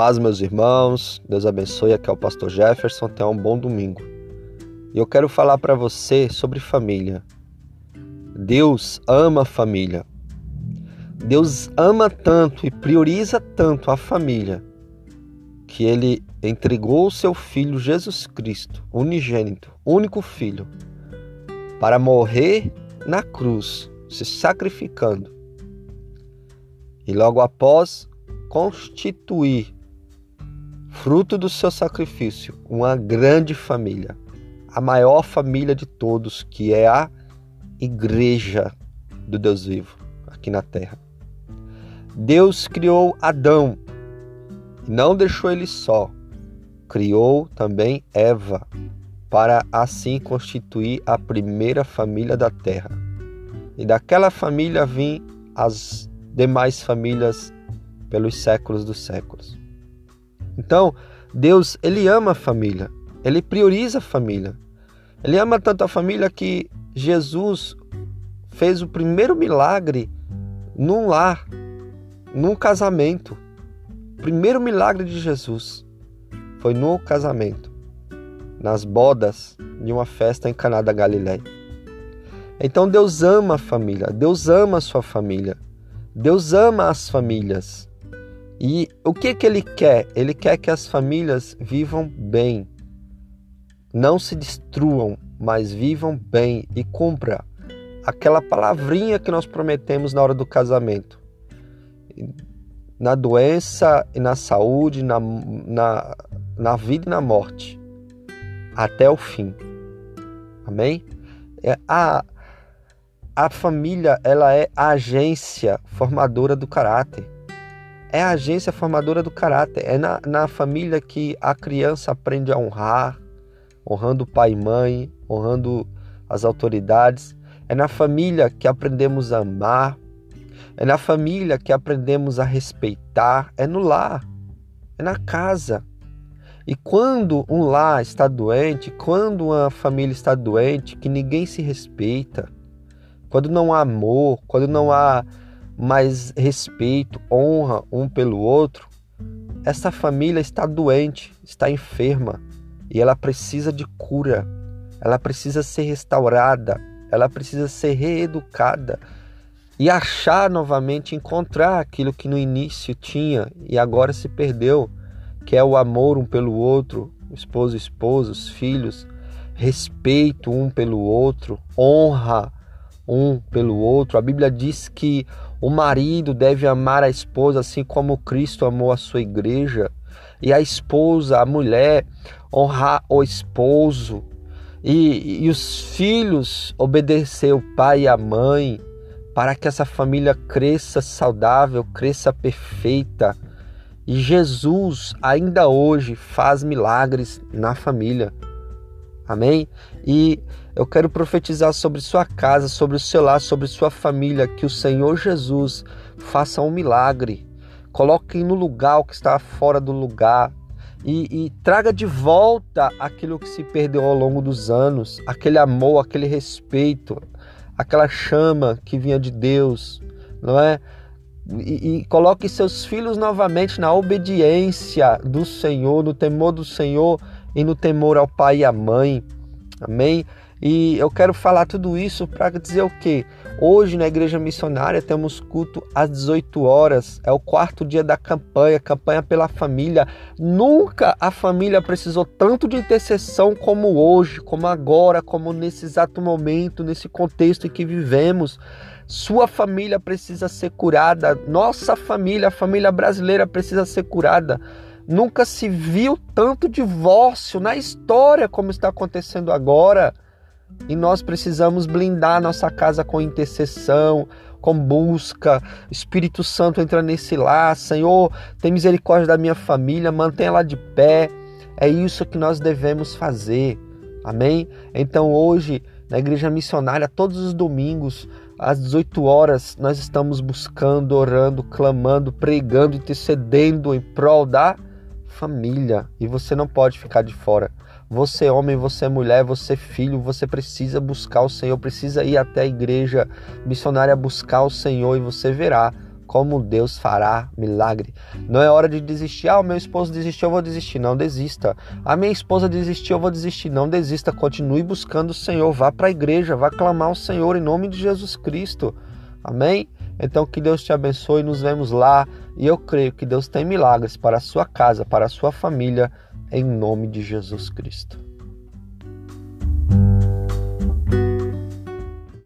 paz, meus irmãos. Deus abençoe. Aqui é o pastor Jefferson. Tenha um bom domingo. E eu quero falar para você sobre família. Deus ama a família. Deus ama tanto e prioriza tanto a família que ele entregou o seu filho Jesus Cristo, unigênito, único filho, para morrer na cruz, se sacrificando. E logo após constituir, fruto do seu sacrifício, uma grande família, a maior família de todos, que é a Igreja do Deus vivo aqui na terra. Deus criou Adão e não deixou ele só. Criou também Eva para assim constituir a primeira família da terra. E daquela família vêm as demais famílias pelos séculos dos séculos. Então, Deus, ele ama a família, ele prioriza a família. Ele ama tanto a família que Jesus fez o primeiro milagre num lar, num casamento. O primeiro milagre de Jesus foi no casamento, nas bodas de uma festa em Caná da Galileia. Então Deus ama a família, Deus ama a sua família. Deus ama as famílias. E o que, que ele quer? Ele quer que as famílias vivam bem. Não se destruam, mas vivam bem e cumpra aquela palavrinha que nós prometemos na hora do casamento. Na doença e na saúde, na, na, na vida e na morte. Até o fim. Amém? É, a, a família ela é a agência formadora do caráter é a agência formadora do caráter. É na, na família que a criança aprende a honrar, honrando pai e mãe, honrando as autoridades. É na família que aprendemos a amar. É na família que aprendemos a respeitar. É no lar. É na casa. E quando um lar está doente, quando uma família está doente, que ninguém se respeita, quando não há amor, quando não há mais respeito, honra um pelo outro, essa família está doente, está enferma e ela precisa de cura, ela precisa ser restaurada, ela precisa ser reeducada e achar novamente, encontrar aquilo que no início tinha e agora se perdeu, que é o amor um pelo outro, esposo, esposa, os filhos, respeito um pelo outro, honra um pelo outro. A Bíblia diz que o marido deve amar a esposa assim como Cristo amou a sua igreja, e a esposa, a mulher, honrar o esposo, e, e os filhos obedecer o pai e a mãe, para que essa família cresça saudável, cresça perfeita. E Jesus ainda hoje faz milagres na família. Amém? E eu quero profetizar sobre sua casa, sobre o seu lar, sobre sua família, que o Senhor Jesus faça um milagre. Coloque no lugar o que está fora do lugar. E, e, traga de volta aquilo que se perdeu ao longo dos anos, aquele amor, aquele respeito, aquela chama que vinha de Deus, não é? E, e, coloque seus filhos novamente na obediência do Senhor, no temor do Senhor e no temor ao pai e à mãe. Amém? E eu quero falar tudo isso para dizer o quê? Hoje na igreja missionária temos culto às 18 horas, é o quarto dia da campanha, campanha pela família. Nunca a família precisou tanto de intercessão como hoje, como agora, como nesse exato momento, nesse contexto em que vivemos. Sua família precisa ser curada, nossa família, a família brasileira precisa ser curada. Nunca se viu tanto divórcio na história como está acontecendo agora. E nós precisamos blindar nossa casa com intercessão, com busca. Espírito Santo entra nesse lar. Senhor, tem misericórdia da minha família, mantenha ela de pé. É isso que nós devemos fazer. Amém? Então hoje, na igreja missionária, todos os domingos, às 18 horas, nós estamos buscando, orando, clamando, pregando, intercedendo em prol da família e você não pode ficar de fora. Você é homem, você é mulher, você é filho, você precisa buscar o Senhor, precisa ir até a igreja missionária buscar o Senhor e você verá como Deus fará milagre. Não é hora de desistir. Ah, o meu esposo desistiu, eu vou desistir. Não desista. A minha esposa desistiu, eu vou desistir. Não desista. Continue buscando o Senhor. Vá para a igreja, vá clamar o Senhor em nome de Jesus Cristo. Amém? Então que Deus te abençoe, nos vemos lá e eu creio que Deus tem milagres para a sua casa, para a sua família, em nome de Jesus Cristo.